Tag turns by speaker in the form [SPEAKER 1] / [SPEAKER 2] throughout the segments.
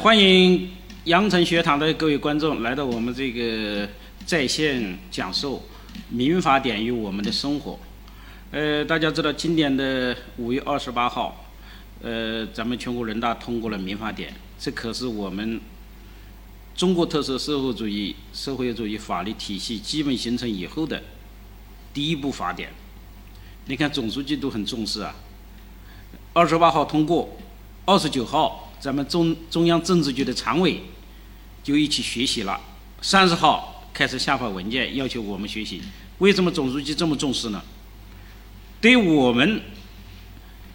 [SPEAKER 1] 欢迎阳城学堂的各位观众来到我们这个在线讲授《民法典与我们的生活》。呃，大家知道，今年的五月二十八号，呃，咱们全国人大通过了《民法典》，这可是我们中国特色社会主义社会主义法律体系基本形成以后的第一部法典。你看，总书记都很重视啊。二十八号通过，二十九号。咱们中中央政治局的常委就一起学习了。三十号开始下发文件，要求我们学习。为什么总书记这么重视呢？对我们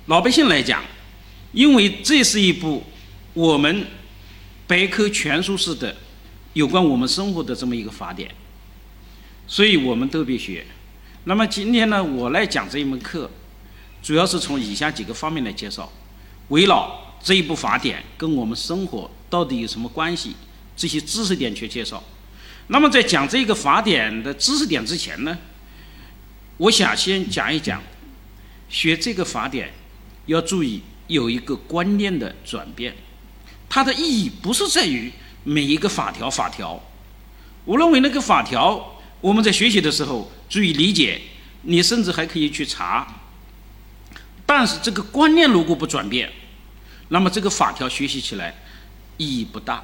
[SPEAKER 1] 老百姓来讲，因为这是一部我们百科全书式的有关我们生活的这么一个法典，所以我们都别学。那么今天呢，我来讲这一门课，主要是从以下几个方面来介绍，围绕。这一部法典跟我们生活到底有什么关系？这些知识点去介绍。那么在讲这个法典的知识点之前呢，我想先讲一讲，学这个法典要注意有一个观念的转变。它的意义不是在于每一个法条法条，我认为那个法条我们在学习的时候注意理解，你甚至还可以去查。但是这个观念如果不转变，那么这个法条学习起来意义不大。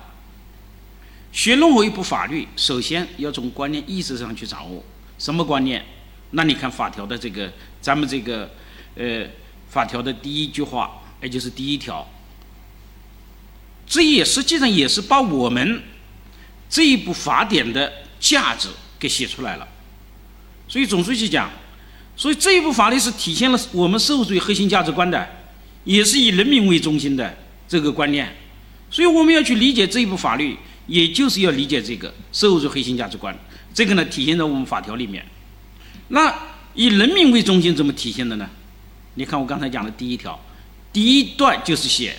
[SPEAKER 1] 学任何一部法律，首先要从观念意识上去掌握什么观念？那你看法条的这个，咱们这个呃法条的第一句话，也就是第一条，这也实际上也是把我们这一部法典的价值给写出来了。所以总书记讲，所以这一部法律是体现了我们社会主义核心价值观的。也是以人民为中心的这个观念，所以我们要去理解这一部法律，也就是要理解这个社会主义核心价值观。这个呢，体现在我们法条里面。那以人民为中心怎么体现的呢？你看我刚才讲的第一条，第一段就是写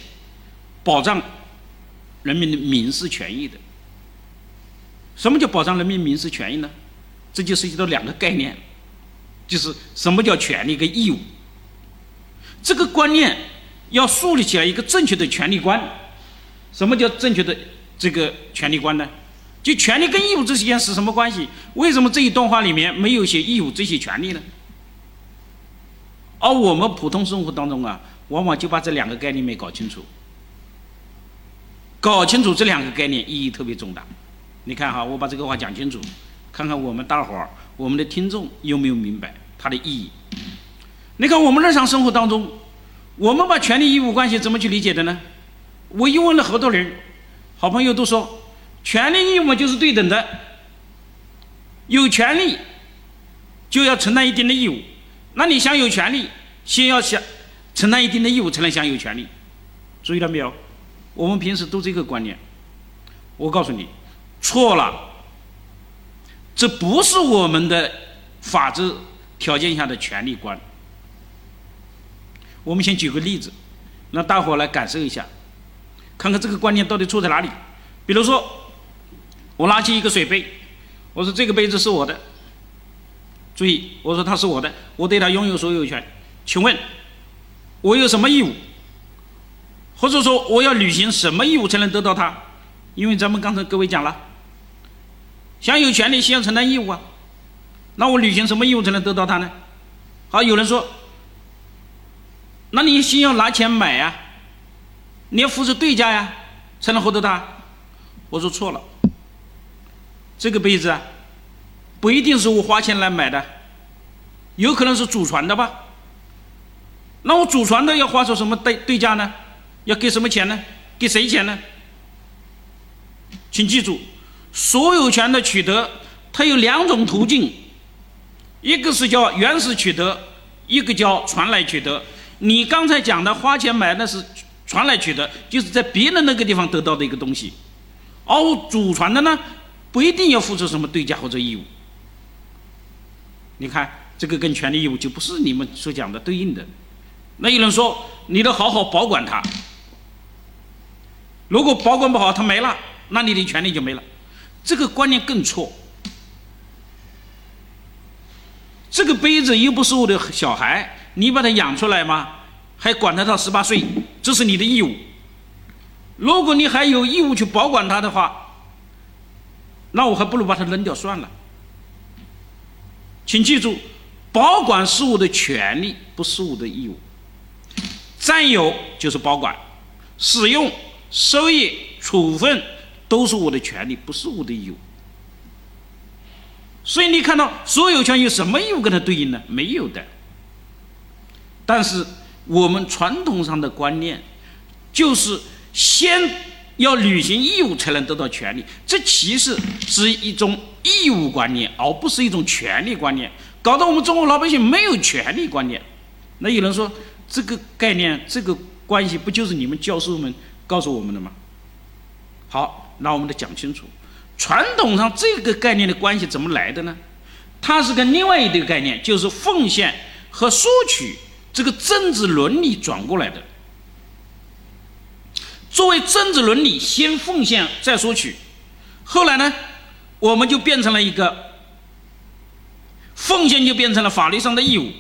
[SPEAKER 1] 保障人民的民事权益的。什么叫保障人民民事权益呢？这就涉及到两个概念，就是什么叫权利跟义务。这个观念。要树立起来一个正确的权利观。什么叫正确的这个权利观呢？就权利跟义务之间是什么关系？为什么这一段话里面没有写义务这些权利呢？而我们普通生活当中啊，往往就把这两个概念没搞清楚。搞清楚这两个概念意义特别重大。你看哈，我把这个话讲清楚，看看我们大伙儿、我们的听众有没有明白它的意义。你看我们日常生活当中。我们把权利义务关系怎么去理解的呢？我一问了好多人，好朋友都说，权利义务就是对等的，有权利就要承担一定的义务。那你想有权利，先要想承担一定的义务，才能享有权利。注意到没有？我们平时都这个观念。我告诉你，错了。这不是我们的法治条件下的权利观。我们先举个例子，让大伙来感受一下，看看这个观念到底错在哪里。比如说，我拿起一个水杯，我说这个杯子是我的，注意，我说它是我的，我对它拥有所有权。请问，我有什么义务？或者说，我要履行什么义务才能得到它？因为咱们刚才各位讲了，享有权利先要承担义务啊。那我履行什么义务才能得到它呢？好，有人说。那你先要拿钱买呀，你要付出对价呀，才能获得它。我说错了，这个杯子啊，不一定是我花钱来买的，有可能是祖传的吧？那我祖传的要花出什么对对价呢？要给什么钱呢？给谁钱呢？请记住，所有权的取得，它有两种途径，一个是叫原始取得，一个叫传来取得。你刚才讲的花钱买那是传来取得，就是在别人那个地方得到的一个东西，而祖传的呢，不一定要付出什么对价或者义务。你看这个跟权利义务就不是你们所讲的对应的。那有人说你得好好保管它，如果保管不好它没了，那你的权利就没了。这个观念更错。这个杯子又不是我的小孩。你把它养出来吗？还管他到十八岁，这是你的义务。如果你还有义务去保管它的话，那我还不如把它扔掉算了。请记住，保管事物的权利不是我的义务，占有就是保管，使用、收益、处分都是我的权利，不是我的义务。所以你看到所有权有什么义务跟它对应呢？没有的。但是我们传统上的观念就是先要履行义务才能得到权利，这其实是一种义务观念，而不是一种权利观念，搞得我们中国老百姓没有权利观念。那有人说这个概念、这个关系不就是你们教授们告诉我们的吗？好，那我们得讲清楚。传统上这个概念的关系怎么来的呢？它是跟另外一个概念，就是奉献和索取这个政治伦理转过来的。作为政治伦理，先奉献再索取，后来呢，我们就变成了一个奉献就变成了法律上的义务，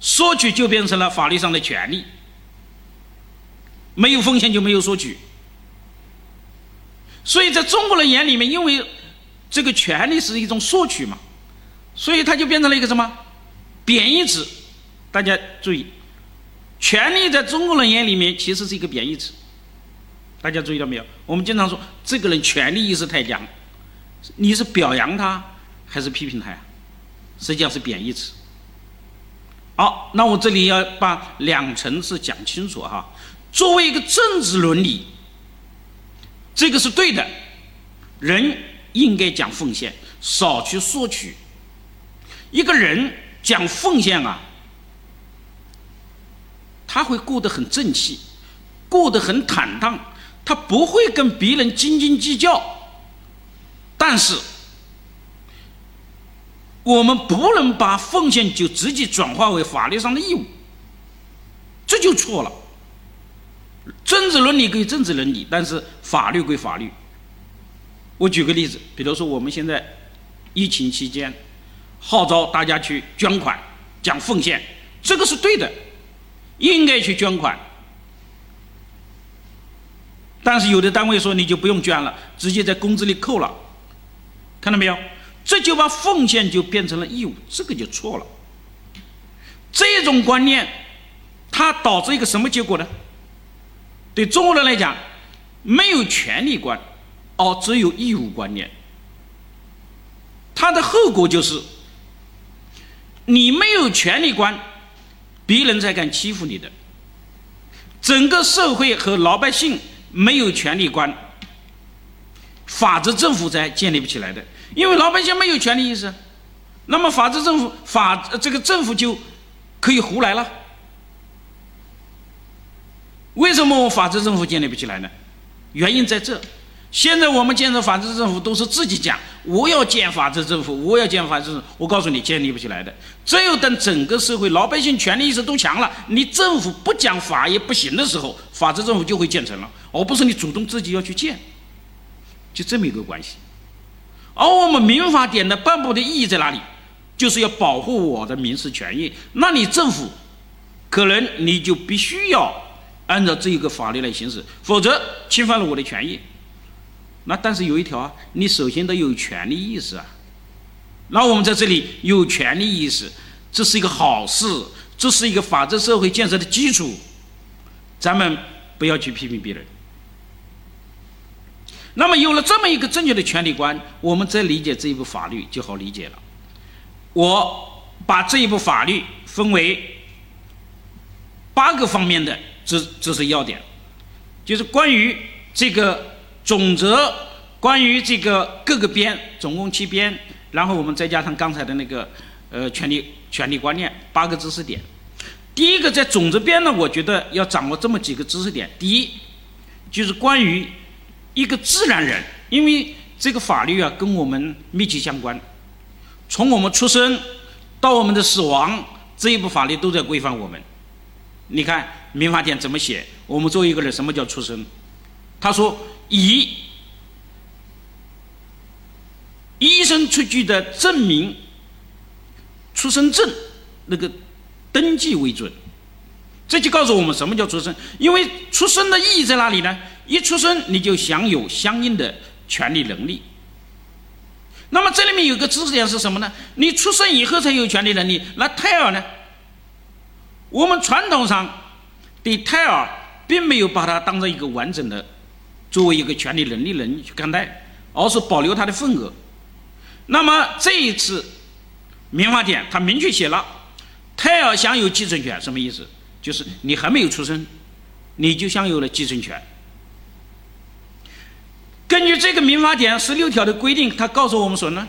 [SPEAKER 1] 索取就变成了法律上的权利。没有奉献就没有索取。所以在中国人眼里面，因为这个权利是一种索取嘛，所以它就变成了一个什么贬义词。大家注意，权利在中国人眼里面其实是一个贬义词。大家注意到没有？我们经常说这个人权利意识太强，你是表扬他还是批评他呀？实际上是贬义词。好，那我这里要把两层次讲清楚哈。作为一个政治伦理。这个是对的，人应该讲奉献，少去索取。一个人讲奉献啊，他会过得很正气，过得很坦荡，他不会跟别人斤斤计较。但是，我们不能把奉献就直接转化为法律上的义务，这就错了。政治伦理归政治伦理，但是法律归法律。我举个例子，比如说我们现在疫情期间号召大家去捐款、讲奉献，这个是对的，应该去捐款。但是有的单位说你就不用捐了，直接在工资里扣了，看到没有？这就把奉献就变成了义务，这个就错了。这种观念，它导致一个什么结果呢？对中国人来讲，没有权利观，而只有义务观念。它的后果就是，你没有权利观，别人才敢欺负你的。整个社会和老百姓没有权利观，法治政府才建立不起来的。因为老百姓没有权利意识，那么法治政府法这个政府就可以胡来了。为什么我法治政府建立不起来呢？原因在这。现在我们建设法治政府都是自己讲，我要建法治政府，我要建法治。我告诉你，建立不起来的。只有等整个社会老百姓权利意识都强了，你政府不讲法也不行的时候，法治政府就会建成了，而不是你主动自己要去建。就这么一个关系。而我们民法典的颁布的意义在哪里？就是要保护我的民事权益。那你政府，可能你就必须要。按照这一个法律来行使，否则侵犯了我的权益。那但是有一条啊，你首先得有权利意识啊。那我们在这里有权利意识，这是一个好事，这是一个法治社会建设的基础。咱们不要去批评别人。那么有了这么一个正确的权利观，我们再理解这一部法律就好理解了。我把这一部法律分为八个方面的。这这是要点，就是关于这个总则，关于这个各个编，总共七编，然后我们再加上刚才的那个呃权利权利观念八个知识点。第一个在总则编呢，我觉得要掌握这么几个知识点。第一，就是关于一个自然人，因为这个法律啊跟我们密切相关，从我们出生到我们的死亡，这一部法律都在规范我们。你看民法典怎么写？我们作为一个人，什么叫出生？他说以医生出具的证明、出生证那个登记为准。这就告诉我们什么叫出生？因为出生的意义在哪里呢？一出生你就享有相应的权利能力。那么这里面有个知识点是什么呢？你出生以后才有权利能力，那胎儿呢？我们传统上对胎儿并没有把它当成一个完整的，作为一个权利能力人去看待，而是保留他的份额。那么这一次民法典他明确写了，胎儿享有继承权，什么意思？就是你还没有出生，你就享有了继承权。根据这个民法典十六条的规定，他告诉我们说呢，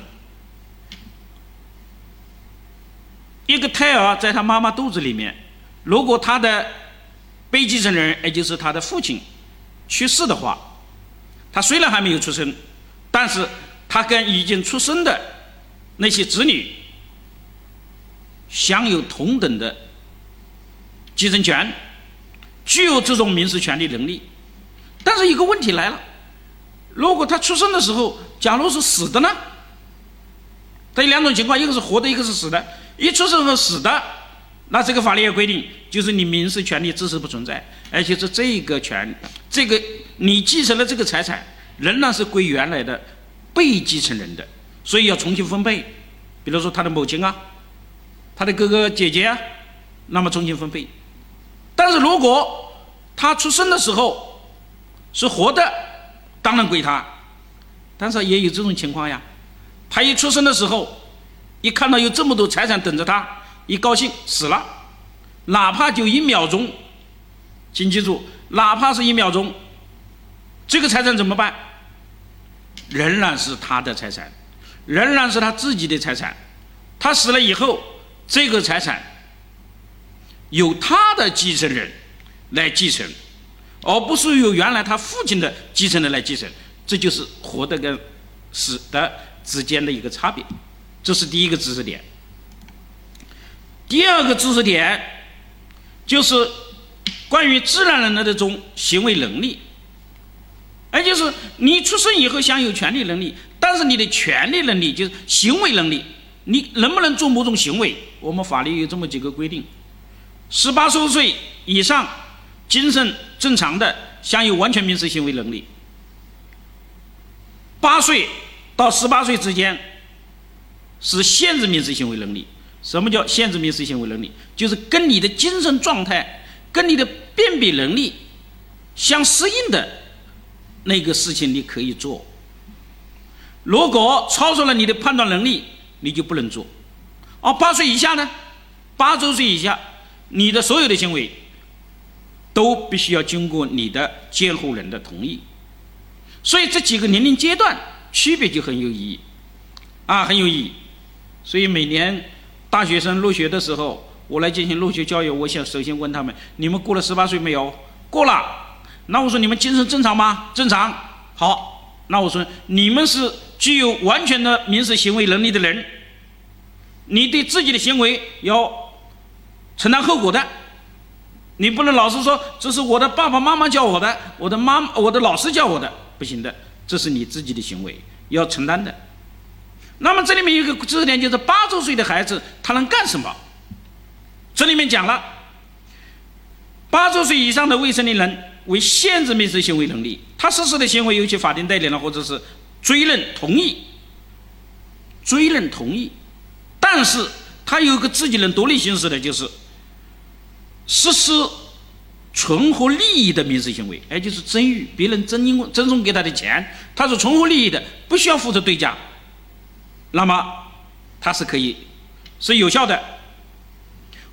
[SPEAKER 1] 一个胎儿在他妈妈肚子里面，如果他的被继承人，也就是他的父亲去世的话，他虽然还没有出生，但是他跟已经出生的那些子女享有同等的继承权，具有这种民事权利能力。但是一个问题来了。如果他出生的时候，假如是死的呢？他有两种情况，一个是活的，一个是死的。一出生和死的，那这个法律也规定，就是你民事权利支持不存在，而且是这个权，这个你继承了这个财产仍然是归原来的被继承人的，所以要重新分配。比如说他的母亲啊，他的哥哥姐姐啊，那么重新分配。但是如果他出生的时候是活的，当然归他，但是也有这种情况呀。他一出生的时候，一看到有这么多财产等着他，一高兴死了，哪怕就一秒钟，请记住，哪怕是一秒钟，这个财产怎么办？仍然是他的财产，仍然是他自己的财产。他死了以后，这个财产由他的继承人来继承。而不是由原来他父亲的继承人来继承，这就是活的跟死的之间的一个差别，这是第一个知识点。第二个知识点就是关于自然人的这种行为能力，也就是你出生以后享有权利能力，但是你的权利能力就是行为能力，你能不能做某种行为？我们法律有这么几个规定：十八周岁以上。精神正常的享有完全民事行为能力。八岁到十八岁之间是限制民事行为能力。什么叫限制民事行为能力？就是跟你的精神状态、跟你的辨别能力相适应的那个事情，你可以做。如果超出了你的判断能力，你就不能做。而八岁以下呢？八周岁以下，你的所有的行为。都必须要经过你的监护人的同意，所以这几个年龄阶段区别就很有意义，啊，很有意义。所以每年大学生入学的时候，我来进行入学教育，我想首先问他们：你们过了十八岁没有？过了。那我说你们精神正常吗？正常。好，那我说你们是具有完全的民事行为能力的人，你对自己的行为要承担后果的。你不能老是说这是我的爸爸妈妈教我的，我的妈我的老师教我的，不行的，这是你自己的行为要承担的。那么这里面有一个知识点，就是八周岁的孩子他能干什么？这里面讲了，八周岁以上的未成年人为限制民事行为能力，他实施的行为有其法定代理人或者是追认同意，追认同意，但是他有个自己能独立行使的，就是。实施存活利益的民事行为，也就是赠与别人赠因赠送给他的钱，他是存活利益的，不需要付出对价，那么他是可以是有效的，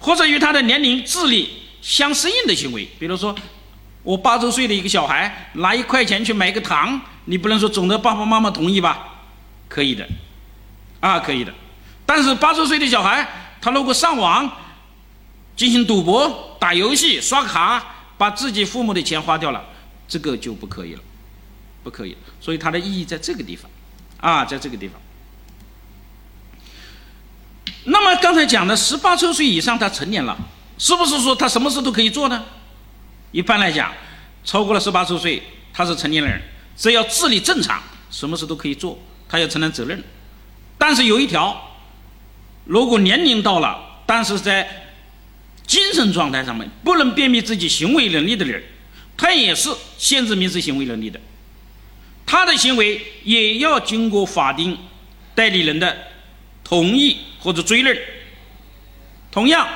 [SPEAKER 1] 或者与他的年龄、智力相适应的行为，比如说我八周岁的一个小孩拿一块钱去买个糖，你不能说总的爸爸妈妈同意吧？可以的，啊，可以的，但是八周岁的小孩他如果上网。进行赌博、打游戏、刷卡，把自己父母的钱花掉了，这个就不可以了，不可以。所以它的意义在这个地方，啊，在这个地方。那么刚才讲的十八周岁以上他成年了，是不是说他什么事都可以做呢？一般来讲，超过了十八周岁，他是成年人，只要智力正常，什么事都可以做，他要承担责任。但是有一条，如果年龄到了，但是在精神状态上面不能辨别自己行为能力的人，他也是限制民事行为能力的，他的行为也要经过法定代理人的同意或者追认。同样，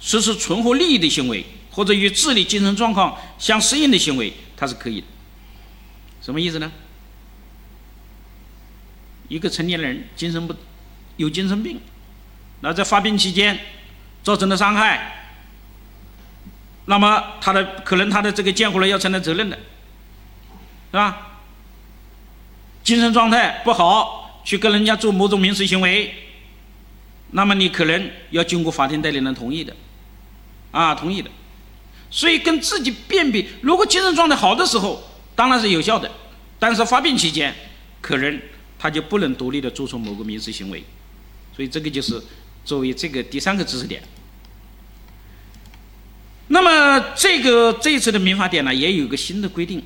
[SPEAKER 1] 实施存活利益的行为或者与智力、精神状况相适应的行为，它是可以的。什么意思呢？一个成年人精神不有精神病，那在发病期间造成的伤害，那么他的可能他的这个监护人要承担责任的，是吧？精神状态不好，去跟人家做某种民事行为，那么你可能要经过法定代理人同意的，啊，同意的。所以跟自己辨别，如果精神状态好的时候，当然是有效的，但是发病期间，可能。他就不能独立的做出某个民事行为，所以这个就是作为这个第三个知识点。那么这个这一次的民法典呢，也有一个新的规定，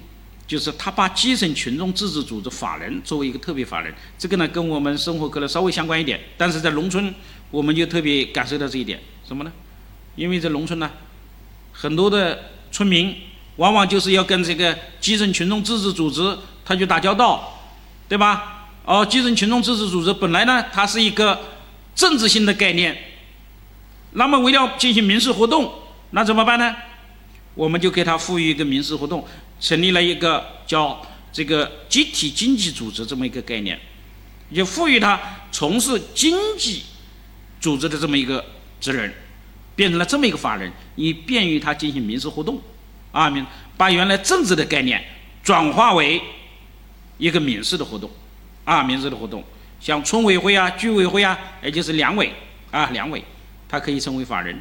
[SPEAKER 1] 就是他把基层群众自治组织法人作为一个特别法人，这个呢跟我们生活可能稍微相关一点，但是在农村我们就特别感受到这一点，什么呢？因为在农村呢，很多的村民往往就是要跟这个基层群众自治组织他去打交道，对吧？哦，基层群众自治组织本来呢，它是一个政治性的概念。那么，为了进行民事活动，那怎么办呢？我们就给他赋予一个民事活动，成立了一个叫这个集体经济组织这么一个概念，就赋予他从事经济组织的这么一个职能，变成了这么一个法人，以便于他进行民事活动。啊，民把原来政治的概念转化为一个民事的活动。啊，民事的活动，像村委会啊、居委会啊，也就是两委啊，两委，它可以成为法人，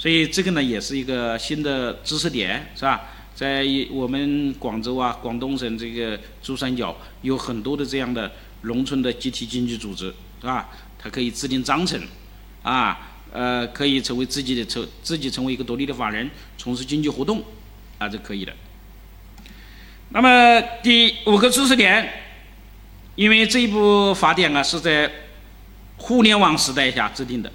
[SPEAKER 1] 所以这个呢也是一个新的知识点，是吧？在我们广州啊、广东省这个珠三角有很多的这样的农村的集体经济组织，是吧？它可以制定章程，啊，呃，可以成为自己的成自己成为一个独立的法人，从事经济活动，啊，这可以的。那么第五个知识点，因为这一部法典啊是在互联网时代下制定的，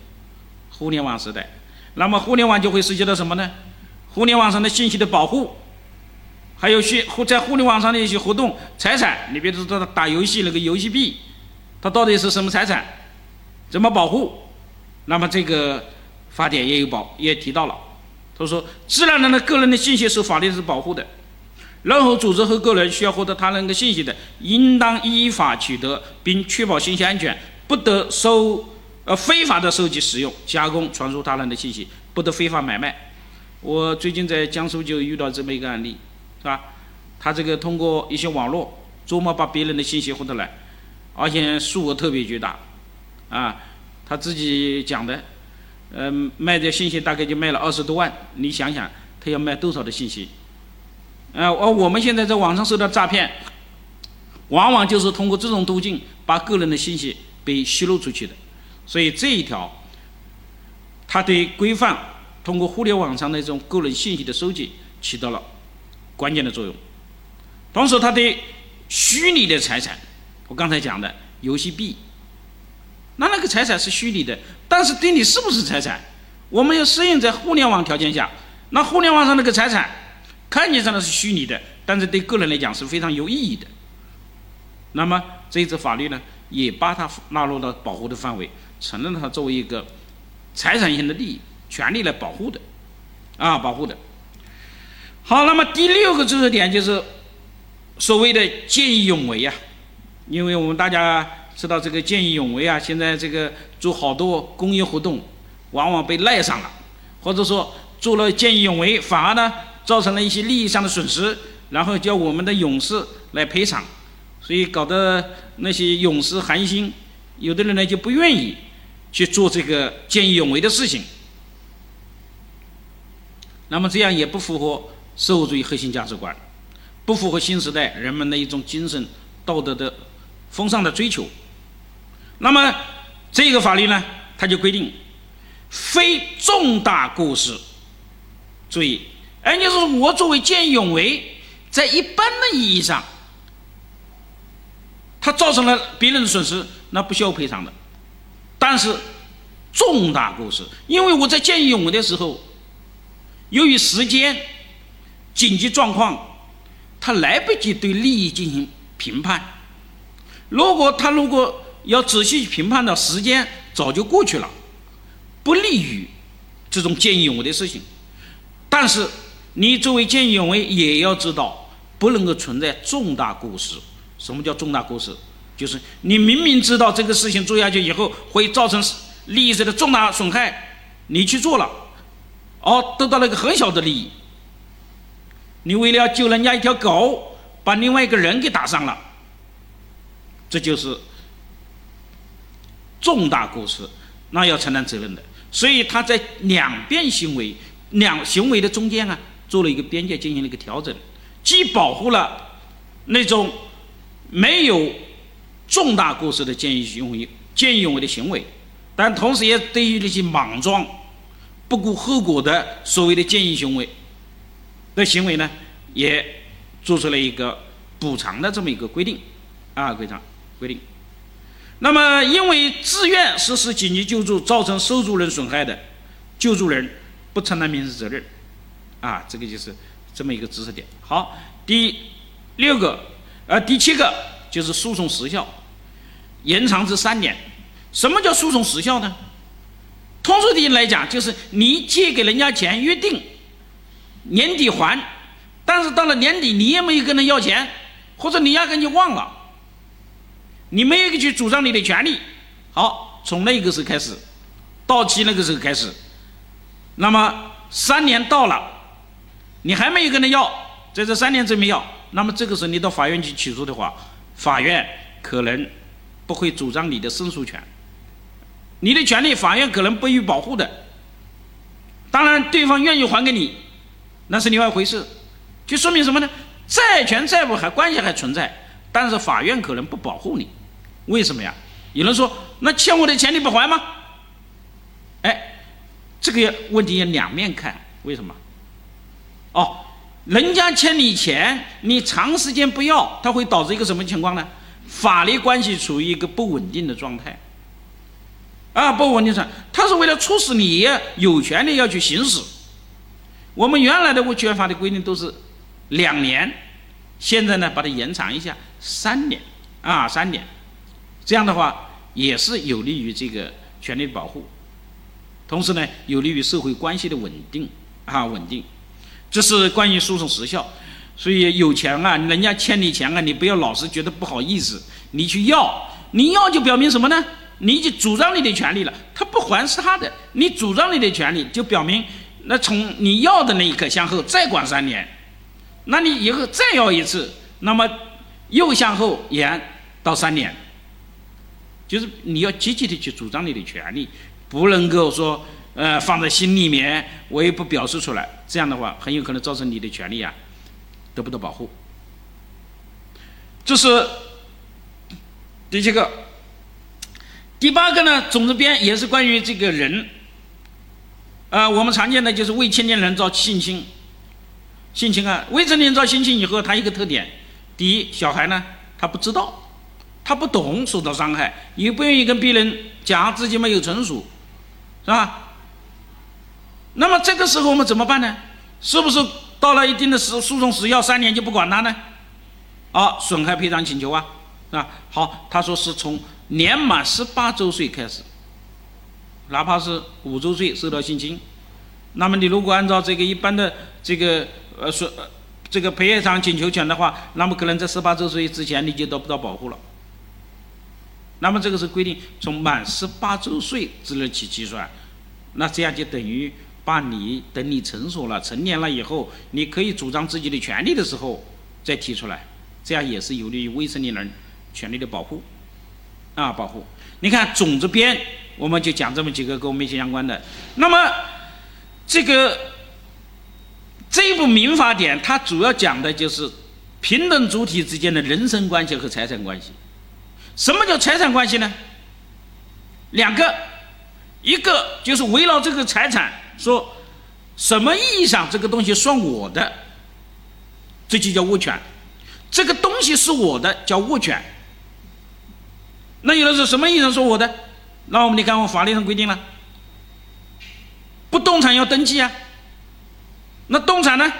[SPEAKER 1] 互联网时代，那么互联网就会涉及到什么呢？互联网上的信息的保护，还有去在互联网上的一些活动财产，你比如说打游戏那个游戏币，它到底是什么财产？怎么保护？那么这个法典也有保，也提到了，他说，自然人的个人的信息受法律是保护的。任何组织和个人需要获得他人的信息的，应当依法取得，并确保信息安全，不得收呃非法的收集、使用、加工、传输他人的信息，不得非法买卖。我最近在江苏就遇到这么一个案例，是吧？他这个通过一些网络琢磨把别人的信息获得来，而且数额特别巨大，啊，他自己讲的，嗯，卖的信息大概就卖了二十多万，你想想他要卖多少的信息？啊，而我们现在在网上受到诈骗，往往就是通过这种途径把个人的信息被泄露出去的。所以这一条，它对规范通过互联网上的这种个人信息的收集起到了关键的作用。同时，它对虚拟的财产，我刚才讲的游戏币，那那个财产是虚拟的，但是对你是不是财产，我们要适应在互联网条件下，那互联网上那个财产。看起来是虚拟的，但是对个人来讲是非常有意义的。那么这一则法律呢，也把它纳入到保护的范围，承认它作为一个财产性的利益、权利来保护的，啊，保护的。好，那么第六个知识点就是所谓的见义勇为呀，因为我们大家知道这个见义勇为啊，现在这个做好多公益活动，往往被赖上了，或者说做了见义勇为，反而呢。造成了一些利益上的损失，然后叫我们的勇士来赔偿，所以搞得那些勇士寒心，有的人呢就不愿意去做这个见义勇为的事情。那么这样也不符合社会主义核心价值观，不符合新时代人们的一种精神道德的风尚的追求。那么这个法律呢，它就规定，非重大过失注意。而就是我作为见义勇为，在一般的意义上，他造成了别人的损失，那不需要赔偿的。但是重大过失，因为我在见义勇为的时候，由于时间紧急状况，他来不及对利益进行评判。如果他如果要仔细评判的时间早就过去了，不利于这种见义勇为的事情。但是你作为见义勇为，也要知道不能够存在重大过失。什么叫重大过失？就是你明明知道这个事情做下去以后会造成利益上的重大损害，你去做了，哦，得到了一个很小的利益。你为了救人家一条狗，把另外一个人给打伤了，这就是重大过失，那要承担责任的。所以他在两边行为、两行为的中间啊，做了一个边界，进行了一个调整，既保护了那种没有。重大过失的见义勇为、见义勇为的行为，但同时也对于那些莽撞、不顾后果的所谓的见义行为的行为呢，也做出了一个补偿的这么一个规定啊，规章规定。那么，因为自愿实施紧急救助造成受助人损害的，救助人不承担民事责任啊，这个就是这么一个知识点。好，第六个，呃，第七个。就是诉讼时效延长至三年。什么叫诉讼时效呢？通俗点来讲，就是你借给人家钱，约定年底还，但是到了年底你也没有跟人要钱，或者你压根就忘了，你没有去主张你的权利。好，从那个时候开始，到期那个时候开始，那么三年到了，你还没有跟人要，在这三年之内要，那么这个时候你到法院去起诉的话。法院可能不会主张你的申诉权，你的权利法院可能不予保护的。当然，对方愿意还给你，那是另外一回事，就说明什么呢？债权债务还关系还存在，但是法院可能不保护你。为什么呀？有人说，那欠我的钱你不还吗？哎，这个问题要两面看，为什么？哦。人家欠你钱，你长时间不要，它会导致一个什么情况呢？法律关系处于一个不稳定的状态，啊，不稳定状态，他是为了促使你有权利要去行使。我们原来的物权法的规定都是两年，现在呢把它延长一下三年，啊，三年，这样的话也是有利于这个权利保护，同时呢有利于社会关系的稳定，啊，稳定。这是关于诉讼时效，所以有钱啊，人家欠你钱啊，你不要老是觉得不好意思，你去要，你要就表明什么呢？你就主张你的权利了，他不还是他的，你主张你的权利，就表明那从你要的那一刻向后再管三年，那你以后再要一次，那么又向后延到三年，就是你要积极的去主张你的权利，不能够说。呃，放在心里面，我也不表示出来，这样的话很有可能造成你的权利啊得不到保护。这是第七个，第八个呢，种子编也是关于这个人，呃，我们常见的就是未成年人遭性侵，性侵啊，未成年人遭性侵以后，他一个特点，第一，小孩呢他不知道，他不懂受到伤害，也不愿意跟别人讲自己没有成熟，是吧？那么这个时候我们怎么办呢？是不是到了一定的时诉讼时效三年就不管他呢？啊，损害赔偿请求啊，是吧？好，他说是从年满十八周岁开始，哪怕是五周岁受到性侵，那么你如果按照这个一般的这个呃说这个赔偿请求权的话，那么可能在十八周岁之前你就得不到保护了。那么这个是规定从满十八周岁之日起计算，那这样就等于。把你等你成熟了、成年了以后，你可以主张自己的权利的时候再提出来，这样也是有利于未成年人权利的保护，啊，保护。你看种子编，我们就讲这么几个跟我们密切相关的。那么这个这一部民法典，它主要讲的就是平等主体之间的人身关系和财产关系。什么叫财产关系呢？两个，一个就是围绕这个财产。说，什么意义上这个东西算我的，这就叫物权。这个东西是我的，叫物权。那有的是什么意义上说我的？那我们你看，我法律上规定了，不动产要登记啊。那动产呢，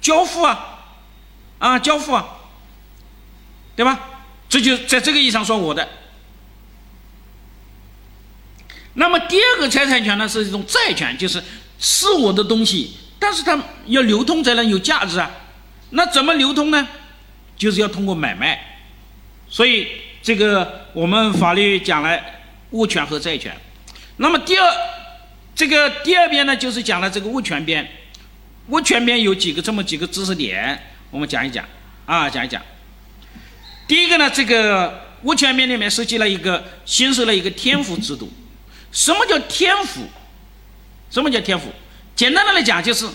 [SPEAKER 1] 交付啊，啊，交付啊，对吧？这就在这个意义上说我的。那么第二个财产权呢，是一种债权，就是是我的东西，但是它要流通才能有价值啊。那怎么流通呢？就是要通过买卖。所以这个我们法律讲了物权和债权。那么第二，这个第二边呢，就是讲了这个物权边。物权边有几个这么几个知识点，我们讲一讲啊，讲一讲。第一个呢，这个物权边里面设计了一个，新设了一个天赋制度。什么叫天赋？什么叫天赋？简单的来讲，就是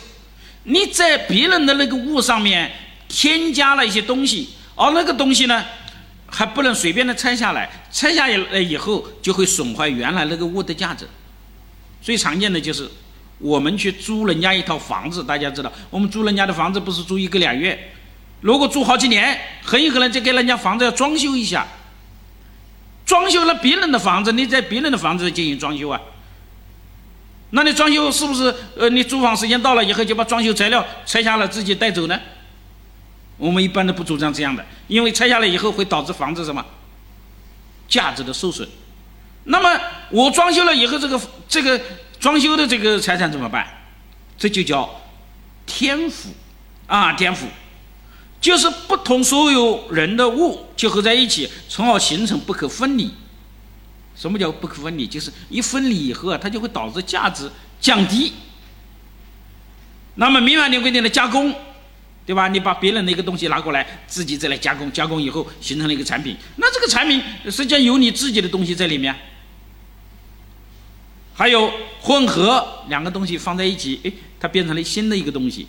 [SPEAKER 1] 你在别人的那个物上面添加了一些东西，而那个东西呢，还不能随便的拆下来，拆下来以后就会损坏原来那个物的价值。最常见的就是我们去租人家一套房子，大家知道，我们租人家的房子不是租一个两月，如果租好几年，很有可能就给人家房子要装修一下。装修了别人的房子，你在别人的房子进行装修啊？那你装修是不是呃，你租房时间到了以后就把装修材料拆下来自己带走呢？我们一般都不主张这样的，因为拆下来以后会导致房子什么价值的受损。那么我装修了以后，这个这个装修的这个财产怎么办？这就叫天赋啊，天赋。就是不同所有人的物结合在一起，从而形成不可分离。什么叫不可分离？就是一分离以后啊，它就会导致价值降低。那么民法典规定的加工，对吧？你把别人的一个东西拿过来，自己再来加工，加工以后形成了一个产品，那这个产品实际上有你自己的东西在里面。还有混合两个东西放在一起，哎，它变成了新的一个东西。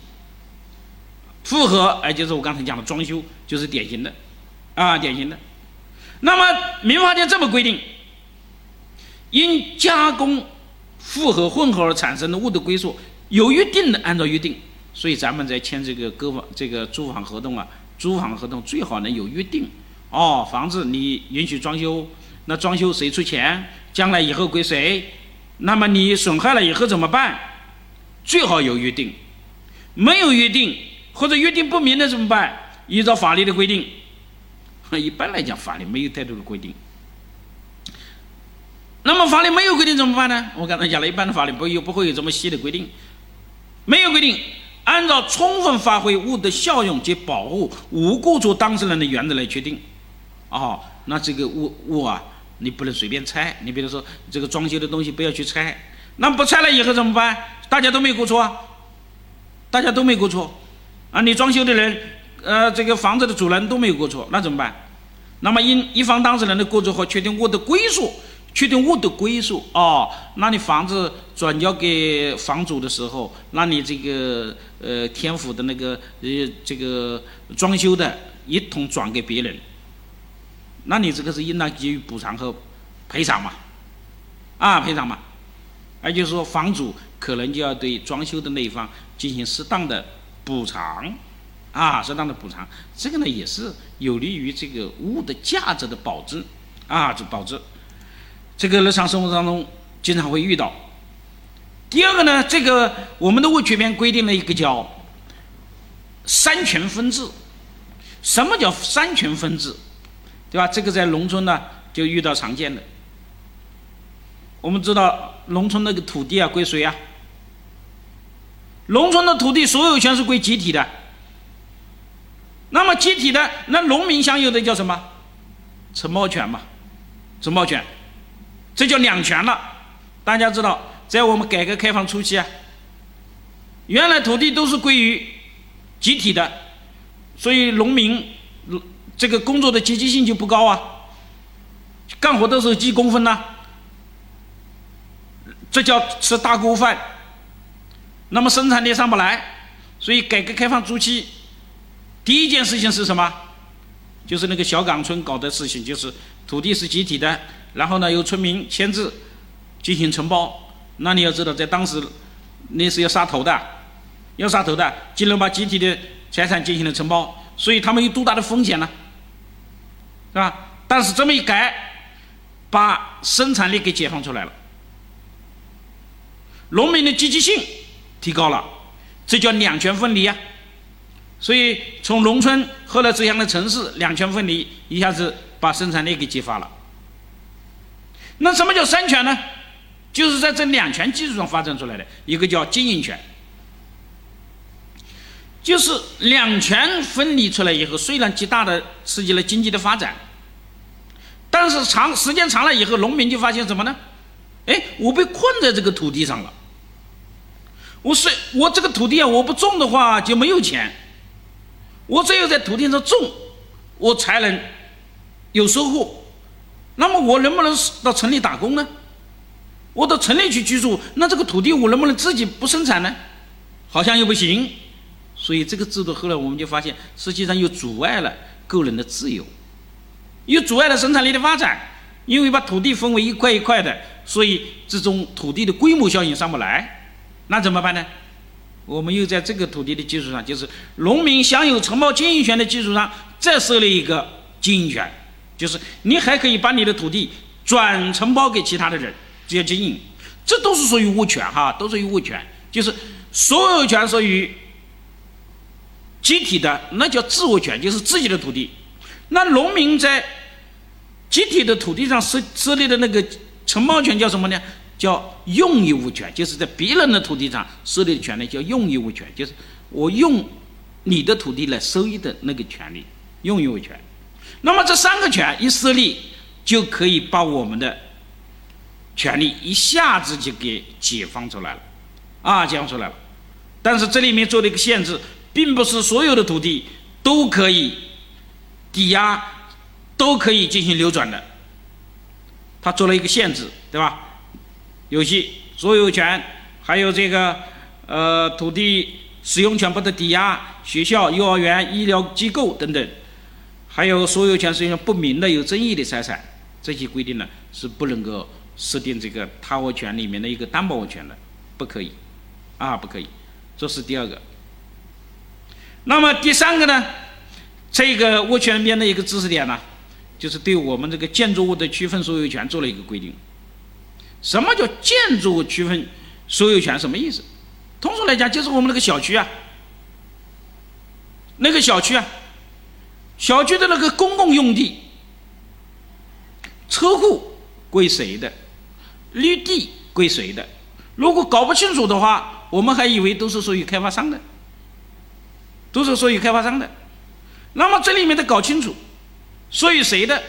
[SPEAKER 1] 复合，哎，就是我刚才讲的装修，就是典型的，啊，典型的。那么民法典这么规定，因加工、复合、混合而产生的物的归属有约定的，按照约定。所以咱们在签这个购房、这个租房合同啊，租房合同最好能有约定。哦，房子你允许装修，那装修谁出钱？将来以后归谁？那么你损害了以后怎么办？最好有约定，没有约定。或者约定不明的怎么办？依照法律的规定，一般来讲法律没有太多的规定。那么法律没有规定怎么办呢？我刚才讲了一般的法律不有不会有这么细的规定，没有规定，按照充分发挥物的效用及保护无过错当事人的原则来确定。哦，那这个物物啊，你不能随便拆。你比如说这个装修的东西不要去拆，那不拆了以后怎么办？大家都没有过错啊，大家都没过错。啊，你装修的人，呃，这个房子的主人都没有过错，那怎么办？那么因一方当事人的过错和确定物的归属，确定物的归属哦，那你房子转交给房主的时候，那你这个呃天府的那个呃这个装修的一同转给别人，那你这个是应当给予补偿和赔偿嘛？啊，赔偿嘛？也就是说，房主可能就要对装修的那一方进行适当的。补偿，啊，适当的补偿，这个呢也是有利于这个物的价值的保值，啊，这保值，这个日常生活当中经常会遇到。第二个呢，这个我们的物权边规定了一个叫三权分置。什么叫三权分置？对吧？这个在农村呢就遇到常见的。我们知道农村那个土地啊归谁啊？农村的土地所有权是归集体的，那么集体的那农民享有的叫什么？承包权嘛，承包权，这叫两权了。大家知道，在我们改革开放初期啊，原来土地都是归于集体的，所以农民这个工作的积极性就不高啊，干活的时候记工分呐，这叫吃大锅饭。那么生产力上不来，所以改革开放初期，第一件事情是什么？就是那个小岗村搞的事情，就是土地是集体的，然后呢由村民签字进行承包。那你要知道，在当时那是要杀头的，要杀头的，竟然把集体的财产进行了承包，所以他们有多大的风险呢？是吧？但是这么一改，把生产力给解放出来了，农民的积极性。提高了，这叫两权分离呀，所以从农村后来走向了城市，两权分离，一下子把生产力给激发了。那什么叫三权呢？就是在这两权基础上发展出来的，一个叫经营权，就是两权分离出来以后，虽然极大的刺激了经济的发展，但是长时间长了以后，农民就发现什么呢？哎，我被困在这个土地上了。我是我这个土地啊，我不种的话就没有钱。我只有在土地上种，我才能有收获。那么我能不能到城里打工呢？我到城里去居住，那这个土地我能不能自己不生产呢？好像又不行。所以这个制度后来我们就发现，实际上又阻碍了个人的自由，又阻碍了生产力的发展。因为把土地分为一块一块的，所以这种土地的规模效应上不来。那怎么办呢？我们又在这个土地的基础上，就是农民享有承包经营权的基础上，再设立一个经营权，就是你还可以把你的土地转承包给其他的人，直接经营，这都是属于物权哈，都属于物权，就是所有权属于集体的，那叫自物权，就是自己的土地。那农民在集体的土地上设设立的那个承包权叫什么呢？叫用益物权，就是在别人的土地上设立的权利叫用益物权，就是我用你的土地来收益的那个权利，用益物权。那么这三个权一设立，就可以把我们的权利一下子就给解放出来了，啊，解放出来了。但是这里面做了一个限制，并不是所有的土地都可以抵押，都可以进行流转的，他做了一个限制，对吧？有些所有权，还有这个呃土地使用权不得抵押，学校、幼儿园、医疗机构等等，还有所有权使用不明的、有争议的财产，这些规定呢是不能够设定这个他物权里面的一个担保物权的，不可以，啊不可以，这是第二个。那么第三个呢，这个物权里面的一个知识点呢，就是对我们这个建筑物的区分所有权做了一个规定。什么叫建筑物区分所有权？什么意思？通俗来讲，就是我们那个小区啊，那个小区啊，小区的那个公共用地，车库归谁的？绿地归谁的？如果搞不清楚的话，我们还以为都是属于开发商的，都是属于开发商的。那么这里面得搞清楚，属于谁的？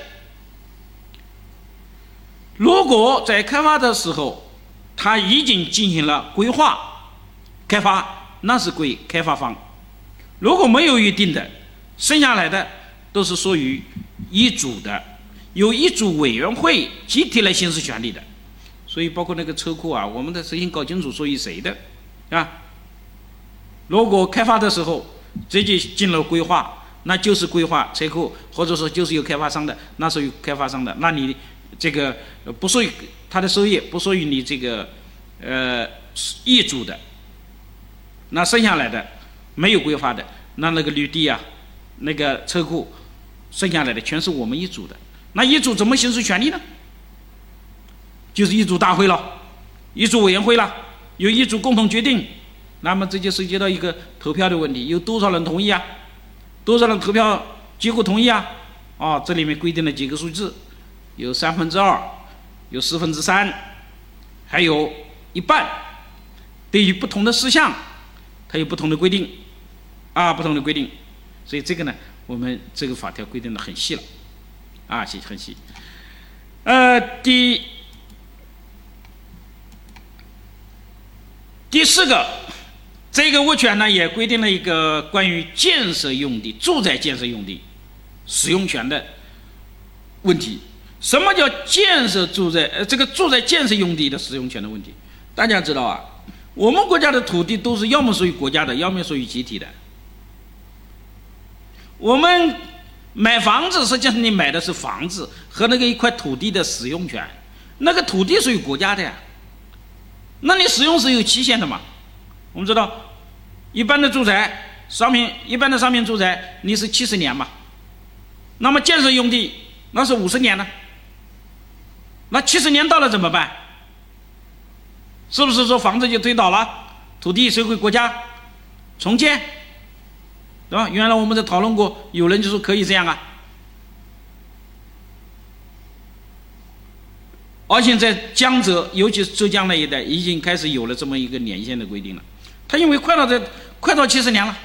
[SPEAKER 1] 如果在开发的时候，他已经进行了规划开发，那是归开发方；如果没有预定的，剩下来的都是属于一组的，由一组委员会集体来行使权利的。所以，包括那个车库啊，我们的首先搞清楚属于谁的，啊。如果开发的时候直接进了规划，那就是规划车库，或者说就是有开发商的，那属于开发商的，那你。这个不属于他的收益，不属于你这个呃业主的。那剩下来的没有规划的，那那个绿地啊，那个车库，剩下来的全是我们业主的。那业主怎么行使权利呢？就是业主大会了，业主委员会了，由业主共同决定。那么这就涉及到一个投票的问题，有多少人同意啊？多少人投票结果同意啊？啊，这里面规定了几个数字。有三分之二，有四分之三，还有一半。对于不同的事项，它有不同的规定，啊，不同的规定。所以这个呢，我们这个法条规定的很细了，啊，细很细。呃，第第四个，这个物权呢也规定了一个关于建设用地、住宅建设用地使用权的问题。什么叫建设住宅？呃，这个住宅建设用地的使用权的问题，大家知道啊？我们国家的土地都是要么属于国家的，要么属于集体的。我们买房子，实际上你买的是房子和那个一块土地的使用权，那个土地属于国家的呀。那你使用是有期限的嘛？我们知道，一般的住宅商品，一般的商品住宅你是七十年嘛？那么建设用地那是五十年呢？那七十年到了怎么办？是不是说房子就推倒了，土地收归国家，重建？对吧？原来我们在讨论过，有人就说可以这样啊。而且在江浙，尤其是浙江那一带，已经开始有了这么一个年限的规定了。他因为快到这，快到七十年了，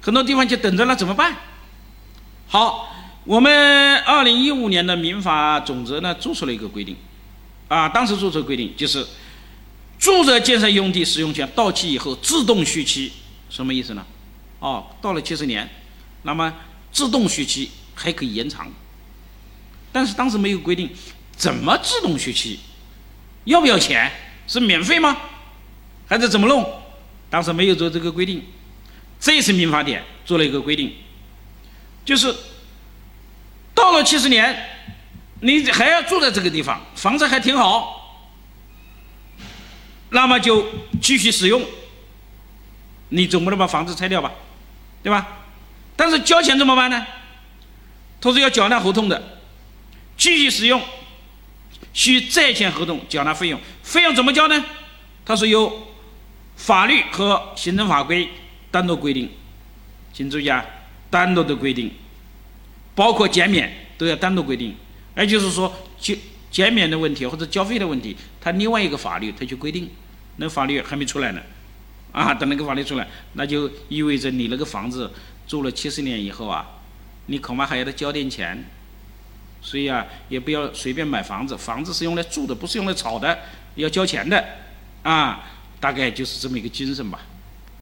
[SPEAKER 1] 很多地方就等着了，怎么办？好，我们二零一五年的民法总则呢，做出了一个规定，啊，当时做出规定就是，住宅建设用地使用权到期以后自动续期，什么意思呢？哦，到了七十年，那么自动续期还可以延长，但是当时没有规定。怎么自动续期？要不要钱？是免费吗？还是怎么弄？当时没有做这个规定。这次民法典做了一个规定，就是到了七十年，你还要住在这个地方，房子还挺好，那么就继续使用。你总不能把房子拆掉吧？对吧？但是交钱怎么办呢？他说要缴纳合同的，继续使用。需再签合同缴纳费用，费用怎么交呢？他说由法律和行政法规单独规定，请注意啊，单独的规定，包括减免都要单独规定。也就是说，减减免的问题或者交费的问题，他另外一个法律他去规定，那法律还没出来呢，啊，等那个法律出来，那就意味着你那个房子住了七十年以后啊，你恐怕还要再交点钱。所以啊，也不要随便买房子，房子是用来住的，不是用来炒的，要交钱的，啊，大概就是这么一个精神吧。